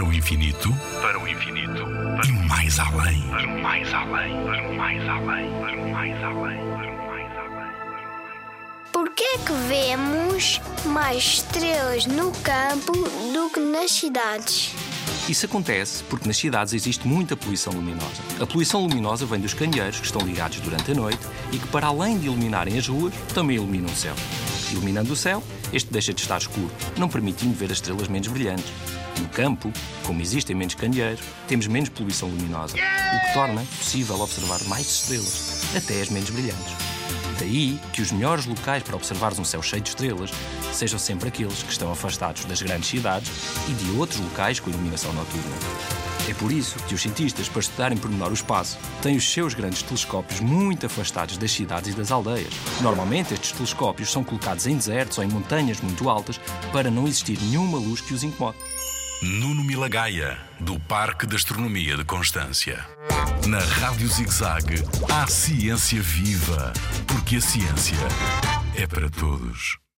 Para o infinito, para o infinito, e mais além, para o mais além, para o mais além, para o mais além, para o mais além. Por que é que vemos mais estrelas no campo do que nas cidades? Isso acontece porque nas cidades existe muita poluição luminosa. A poluição luminosa vem dos candeeiros que estão ligados durante a noite e que, para além de iluminarem as ruas, também iluminam o céu. Iluminando o céu, este deixa de estar escuro, não permitindo ver as estrelas menos brilhantes. No campo, como existem menos candeeiros, temos menos poluição luminosa, o que torna possível observar mais estrelas, até as menos brilhantes. Daí que os melhores locais para observares um céu cheio de estrelas sejam sempre aqueles que estão afastados das grandes cidades e de outros locais com iluminação noturna. É por isso que os cientistas, para estudarem por menor o espaço, têm os seus grandes telescópios muito afastados das cidades e das aldeias. Normalmente, estes telescópios são colocados em desertos ou em montanhas muito altas para não existir nenhuma luz que os incomode. Nuno Milagaya, do Parque de Astronomia de Constância. Na Rádio ZigZag, há ciência viva, porque a ciência é para todos.